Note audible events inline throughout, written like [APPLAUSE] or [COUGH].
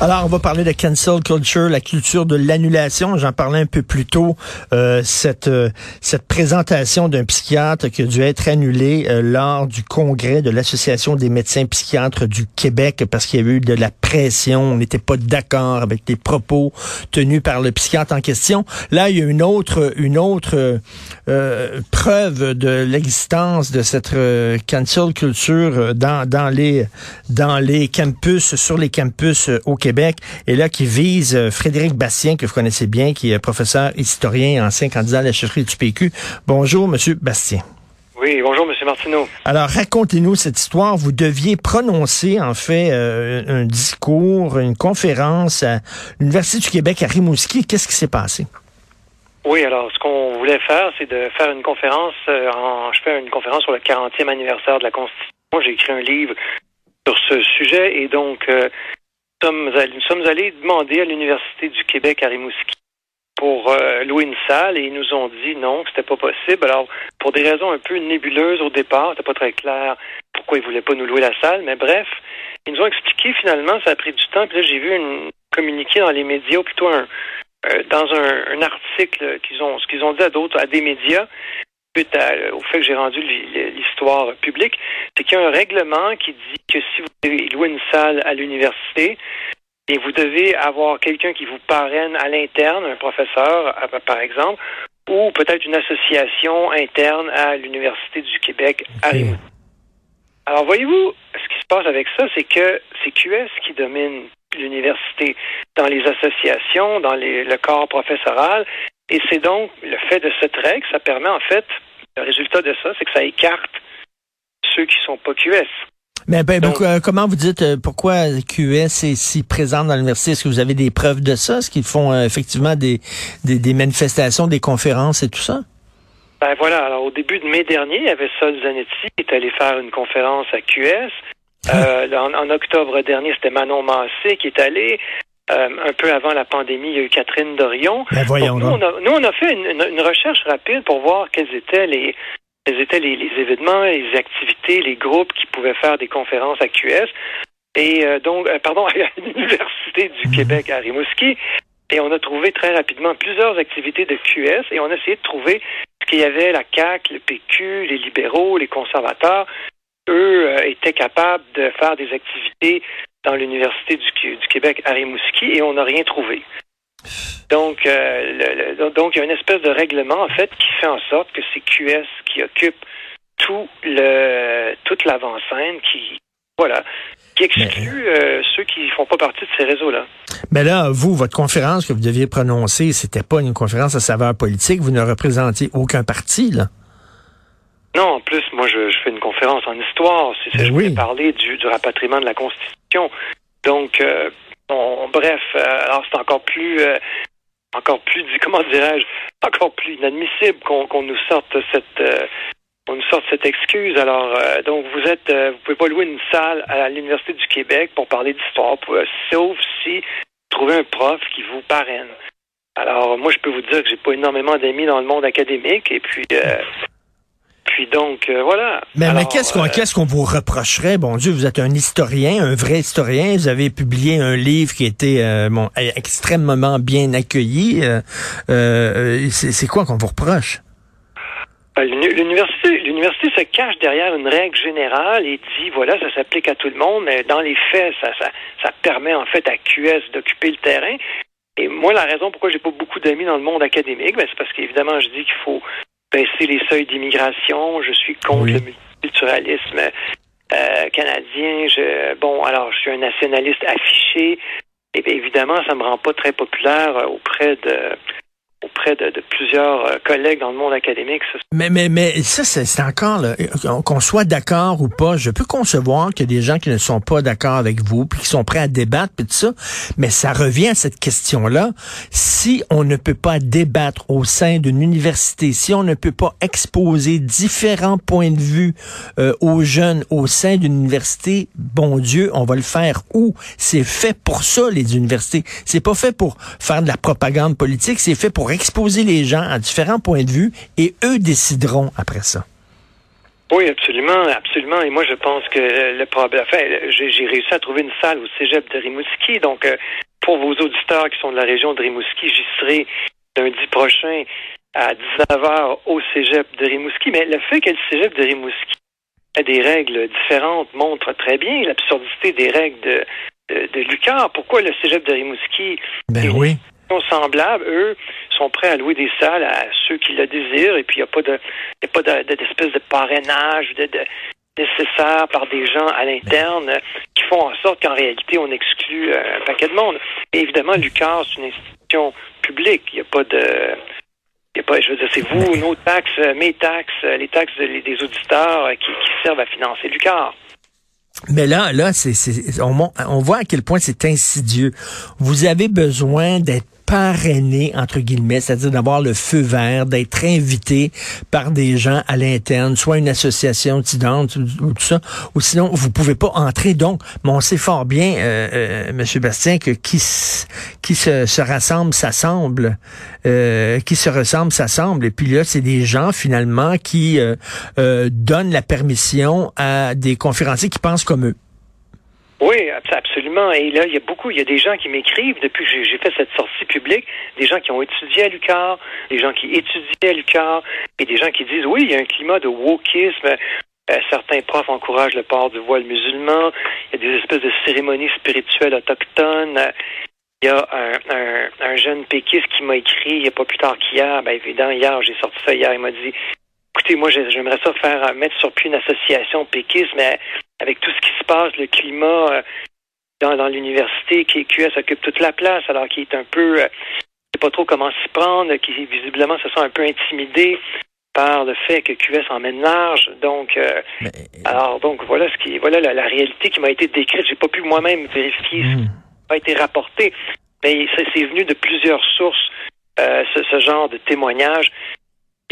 Alors, on va parler de cancel culture, la culture de l'annulation. J'en parlais un peu plus tôt. Euh, cette euh, cette présentation d'un psychiatre qui a dû être annulée euh, lors du congrès de l'Association des médecins psychiatres du Québec parce qu'il y a eu de la pression. On n'était pas d'accord avec les propos tenus par le psychiatre en question. Là, il y a une autre une autre preuve de l'existence de cette cancel culture dans dans les dans les campus sur les campus au Québec, et là qui vise euh, Frédéric Bastien, que vous connaissez bien, qui est professeur historien, ancien candidat à la chefferie du PQ. Bonjour, Monsieur Bastien. Oui, bonjour, Monsieur Martineau. Alors, racontez-nous cette histoire. Vous deviez prononcer, en fait, euh, un discours, une conférence à l'Université du Québec à Rimouski. Qu'est-ce qui s'est passé? Oui, alors, ce qu'on voulait faire, c'est de faire une conférence, euh, en, je fais une conférence sur le 40e anniversaire de la Constitution. J'ai écrit un livre sur ce sujet et donc, nous sommes allés demander à l'Université du Québec à Rimouski pour euh, louer une salle et ils nous ont dit non, que c'était pas possible. Alors, pour des raisons un peu nébuleuses au départ, c'était pas très clair pourquoi ils voulaient pas nous louer la salle, mais bref, ils nous ont expliqué finalement, ça a pris du temps. Puis là, j'ai vu une communiqué dans les médias, ou plutôt un, euh, dans un, article qu'ils ont, ce qu'ils ont dit à d'autres, à des médias, suite au fait que j'ai rendu l'histoire publique, c'est qu'il y a un règlement qui dit que si vous devez louer une salle à l'université, et vous devez avoir quelqu'un qui vous parraine à l'interne, un professeur, par exemple, ou peut-être une association interne à l'Université du Québec à Rimouski. Alors, voyez-vous, ce qui se passe avec ça, c'est que c'est QS qui domine l'université dans les associations, dans le corps professoral, et c'est donc le fait de cette règle, ça permet en fait, le résultat de ça, c'est que ça écarte ceux qui sont pas QS. Mais ben, ben euh, comment vous dites euh, pourquoi QS est si présent dans l'université? Est-ce que vous avez des preuves de ça? Est-ce qu'ils font euh, effectivement des, des, manifestations, des conférences et tout ça? Ben voilà, alors au début de mai dernier, il y avait Sol Zanetti qui est allé faire une conférence à QS. Ah. en, octobre dernier, c'était Manon Massé qui est allé. Un peu avant la pandémie, il y a eu Catherine Dorion. Ben voyons nous, on a, nous, on a fait une, recherche rapide pour voir quels étaient les, quels étaient les, événements, les activités, les groupes qui pouvaient faire des conférences à QS. Et euh, donc, euh, pardon, [LAUGHS] à l'Université du mhm. Québec à Rimouski. Et on a trouvé très rapidement plusieurs activités de QS et on a essayé de trouver ce qu'il y avait, la CAQ, le PQ, les libéraux, les conservateurs. Eux euh, étaient capables de faire des activités dans l'Université du, du Québec à Rimouski et on n'a rien trouvé. Donc, euh, donc il y a une espèce de règlement en fait qui fait en sorte que c'est QS qui occupe tout le toute l'avant-scène, qui voilà, qui exclut euh, ceux qui font pas partie de ces réseaux-là. Mais là, vous, votre conférence que vous deviez prononcer, c'était pas une conférence à saveur politique. Vous ne représentiez aucun parti, là. Non, en plus, moi, je, fais une conférence en histoire. C'est, ben je voulais parler du, du rapatriement de la Constitution. Donc, euh, bref, euh, alors c'est encore plus, euh, encore plus, [LAUGHS] comment dirais-je, encore plus inadmissible qu'on nous sorte cette, nous sorte cette excuse. Alors, donc vous êtes, vous pouvez pas louer une salle à l'université du Québec pour parler d'histoire, sauf si vous trouvez un prof qui vous parraine. Alors, moi, je peux vous dire que j'ai pas énormément d'amis dans le monde académique, et puis puis donc, euh, voilà. Mais, qu'est-ce qu'on euh, qu'est-ce qu'on vous reprocherait? Bon Dieu, vous êtes un historien, un vrai historien. Vous avez publié un livre qui était euh, bon, extrêmement bien accueilli. c'est quoi qu'on vous reproche? L'université, l'université se cache derrière une règle générale et dit voilà, ça s'applique à tout le monde, mais dans les faits, ça, ça, ça permet en fait à QS d'occuper le terrain. Et moi, la raison pourquoi j'ai pas beaucoup d'amis dans le monde académique, ben, c'est parce qu'évidemment, je dis qu'il faut baisser les seuils d'immigration. Je suis contre le multiculturalisme euh, canadien. Je, bon, alors, je suis un nationaliste affiché. Et bien évidemment, ça me rend pas très populaire euh, auprès de auprès de, plusieurs euh, collègues dans le monde académique. Mais, mais, mais ça, c'est encore, qu'on soit d'accord ou pas, je peux concevoir qu'il y a des gens qui ne sont pas d'accord avec vous, puis qui sont prêts à débattre, puis tout ça, mais ça revient à cette question-là. Si on ne peut pas débattre au sein d'une université, si on ne peut pas exposer différents points de vue euh, aux jeunes au sein d'une université, bon Dieu, on va le faire où? C'est fait pour ça, les universités. C'est pas fait pour faire de la propagande politique, c'est fait pour exposer les gens à différents points de vue et eux décideront après ça. Oui, absolument, absolument. Et moi, je pense que le problème, enfin, j'ai réussi à trouver une salle au Cégep de Rimouski. Donc, euh, pour vos auditeurs qui sont de la région de Rimouski, j'y serai lundi prochain à 19h au Cégep de Rimouski. Mais le fait que le Cégep de Rimouski ait des règles différentes montre très bien l'absurdité des règles de, de, de Lucar. Pourquoi le Cégep de Rimouski ben oui. Semblables, eux, sont prêts à louer des salles à ceux qui le désirent, et puis il n'y a pas de, d'espèce de, parrainage nécessaire par des gens à l'interne qui font en sorte qu'en réalité, on exclut euh, un paquet de monde. Et évidemment, l'UQAR, c'est une institution publique. Il n'y a pas de... Y a pas, je veux dire, c'est vous, nos taxes, mes taxes, les taxes des auditeurs qui, servent à financer l'UQAR. Mais là, là, c'est, on, on voit à quel point c'est insidieux. Vous avez besoin d'être parrainé, entre guillemets, c'est-à-dire d'avoir le feu vert, d'être invité par des gens à l'interne, soit une association étudiante ou, tout ça, ou sinon, vous pouvez pas entrer. Donc, mais on sait fort bien, euh, euh, Monsieur Bastien, que qui, se rassemble, s'assemble, euh, qui se ressemble, s'assemble. Et puis là, c'est des gens, finalement, qui euh, euh, donnent la permission à des conférenciers qui pensent comme eux. Oui, absolument. Et là, il y a beaucoup, il y a des gens qui m'écrivent depuis que j'ai fait cette sortie publique, des gens qui ont étudié à l'UQAR, des gens qui étudiaient à l'UQAR, et des gens qui disent, oui, il y a un climat de wokisme. Euh, certains profs encouragent le port du voile musulman. Il y a des espèces de cérémonies spirituelles autochtones. Il y a un, un, jeune péquiste qui m'a écrit il n'y a pas plus tard qu'hier. Ben, évidemment, hier, j'ai sorti ça hier. Il m'a dit Écoutez, moi, j'aimerais ça faire mettre sur pied une association péquiste, mais avec tout ce qui se passe, le climat euh, dans, dans l'université, qui QS occupe toute la place, alors qu'il est un peu, euh, sait pas trop comment s'y prendre, qui visiblement se sent un peu intimidé par le fait que QS emmène large. Donc, euh, alors donc voilà ce qui, voilà la, réalité qui m'a été décrite. J'ai pas pu moi-même vérifier ce hmm. qui a été rapporté, mais c'est venu de plusieurs sources. ce, ce, genre de témoignages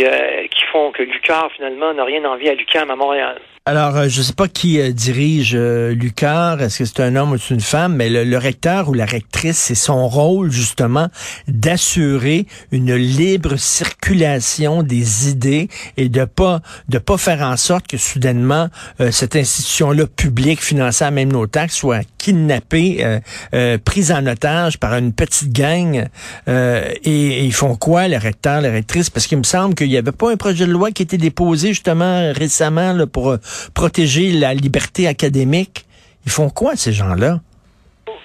euh, qui font que Lucar, finalement, n'a rien envie à Lucam à Montréal. Alors, euh, je ne sais pas qui euh, dirige euh, Lucar, est-ce que c'est un homme ou c'est une femme, mais le, recteur ou la rectrice, c'est son rôle justement d'assurer une libre circulation des idées et de pas de pas faire en sorte que soudainement cette institution-là publique, financée à même nos taxes, soit kidnappée, prise en otage par une petite gang. Et, ils font quoi, le recteur, la rectrice? Parce qu'il me semble qu'il n'y avait pas un projet de loi qui été déposé justement récemment pour protéger la liberté académique. Ils font quoi, ces gens-là?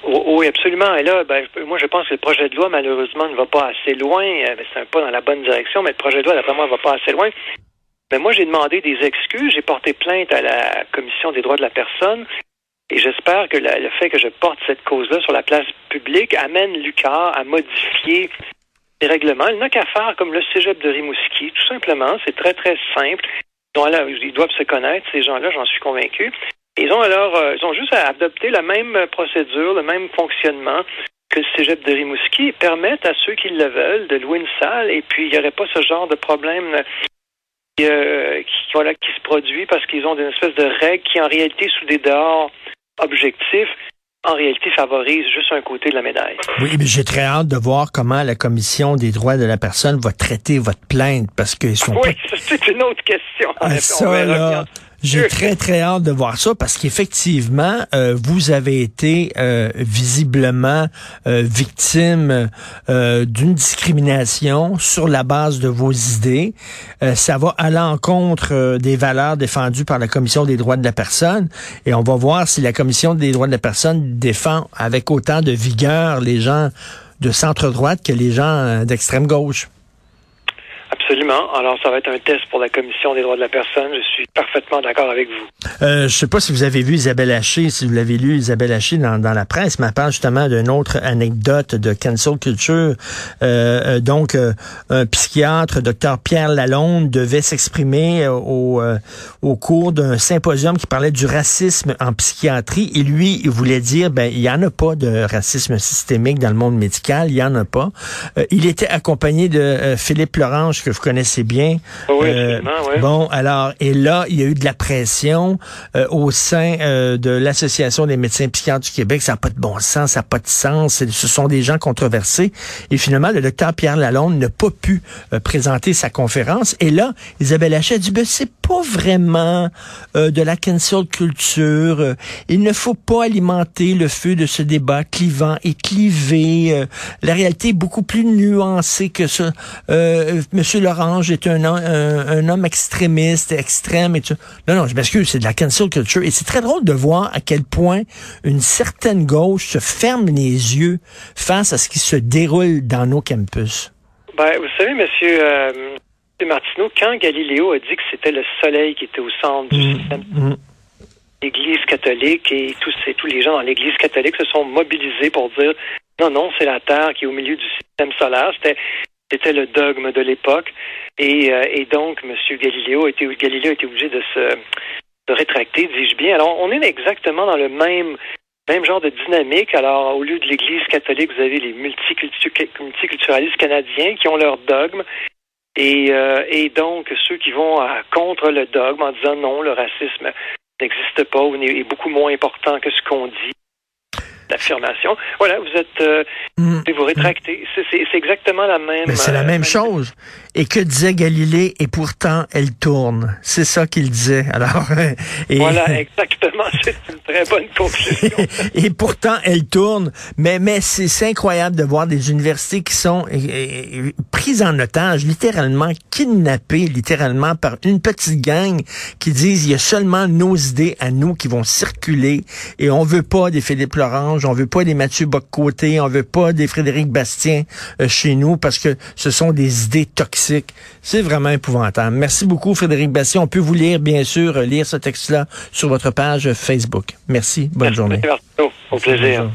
Oui, absolument. Et là, ben, moi, je pense que le projet de loi, malheureusement, ne va pas assez loin. Euh, c'est un pas dans la bonne direction, mais le projet de loi, d'après moi, ne va pas assez loin. Mais moi, j'ai demandé des excuses. J'ai porté plainte à la Commission des droits de la personne. Et j'espère que le fait que je porte cette cause-là sur la place publique amène Lucas à modifier les règlements. Il n'a qu'à faire comme le cégep de Rimouski, tout simplement. C'est très, très simple ils doivent se connaître, ces gens-là, j'en suis convaincu. Ils ont alors, euh, ils ont juste à adopter la même procédure, le même fonctionnement que le cégep de Rimouski, permettent à ceux qui le veulent de louer une salle, et puis il n'y aurait pas ce genre de problème euh, qui, voilà, qui se produit parce qu'ils ont une espèce de règle qui, en réalité, sous des dehors objectifs, en réalité, favorise juste un côté de la médaille. Oui, mais j'ai très hâte de voir comment la Commission des droits de la personne va traiter votre plainte, parce qu'ils sont Oui, [LAUGHS] c'est une autre question. Ah, ça, là, j'ai très, très hâte de voir ça parce qu'effectivement, euh, vous avez été euh, visiblement euh, victime d'une discrimination sur la base de vos idées. ça va à l'encontre des valeurs défendues par la Commission des droits de la personne. Et on va voir si la Commission des droits de la personne défend avec autant de vigueur les gens de centre-droite que les gens d'extrême gauche. Absolument. Alors, ça va être un test pour la Commission des droits de la personne. Je suis parfaitement d'accord avec vous. Euh, je sais pas si vous avez vu Isabelle Haché, si vous l'avez lu, Isabelle Haché dans, dans la presse, mais parle justement d'une autre anecdote de cancel culture. Euh, euh donc, euh, un psychiatre, docteur Pierre Lalonde, devait s'exprimer euh, au, au cours d'un symposium qui parlait du racisme en psychiatrie. Et lui, il voulait dire, ben, il y en a pas de racisme systémique dans le monde médical, il y en a pas. il était accompagné de Philippe Laurent Que vous connaissez bien. Oui, euh, oui. Bon, alors, et là, il y a eu de la pression euh, au sein euh, de l'Association des médecins psychiatres du Québec. Ça n'a pas de bon sens, ça n'a pas de sens. Ce sont des gens controversés. Et finalement, le docteur Pierre Lalonde n'a pas pu présenter sa conférence. Et là, Isabelle Hachet a dit, ben, c'est pas vraiment de la cancel culture. il ne faut pas alimenter le feu de ce débat clivant et clivé. la réalité est beaucoup plus nuancée que ça. Monsieur Lorange est un, un, homme extrémiste, extrême et tout. Non, non, je m'excuse, c'est de la cancel culture. Et c'est très drôle de voir à quel point une certaine gauche se ferme les yeux face à ce qui se déroule dans nos campus. Ben, vous savez, monsieur, euh, Martineau, quand Galiléo a dit que c'était le soleil qui était au centre du mmh, système, mmh. l'Église catholique et tous, et tous les gens dans l'Église catholique se sont mobilisés pour dire non, non, c'est la Terre qui est au milieu du système solaire. C'était c'était le dogme de l'époque. Et, euh, donc, M. Galiléo était, Galileo obligé de se rétracter, dis-je bien. Alors, on est exactement dans le même même genre de dynamique. Alors, au lieu de l'Église catholique, vous avez les multiculturalistes canadiens qui ont leur dogme. Et, euh, et donc, ceux qui vont contre le dogme en disant non, le racisme n'existe pas ou est beaucoup moins important que ce qu'on dit l'affirmation. Voilà, vous êtes, euh, mm. vous rétractez. C'est exactement la même. Mais c'est la même, euh, chose. Et que disait Galilée Et pourtant, elle tourne. C'est ça qu'il disait. Alors. [LAUGHS] Et... Voilà, exactement. C'est une très bonne [LAUGHS] et pourtant, elle tourne. Mais mais c'est incroyable de voir des universités qui sont prises en otage, littéralement kidnappées, littéralement par une petite gang qui disent il y a seulement nos idées à nous qui vont circuler et on veut pas des Philippe Laurent on veut pas des Mathieu Boccoté, on veut pas des Frédéric Bastien euh, chez nous parce que ce sont des idées toxiques. C'est vraiment épouvantable. Merci beaucoup, Frédéric Bastien. On peut vous lire, bien sûr, lire ce texte-là sur votre page Facebook. Merci. Bonne journée. Au plaisir.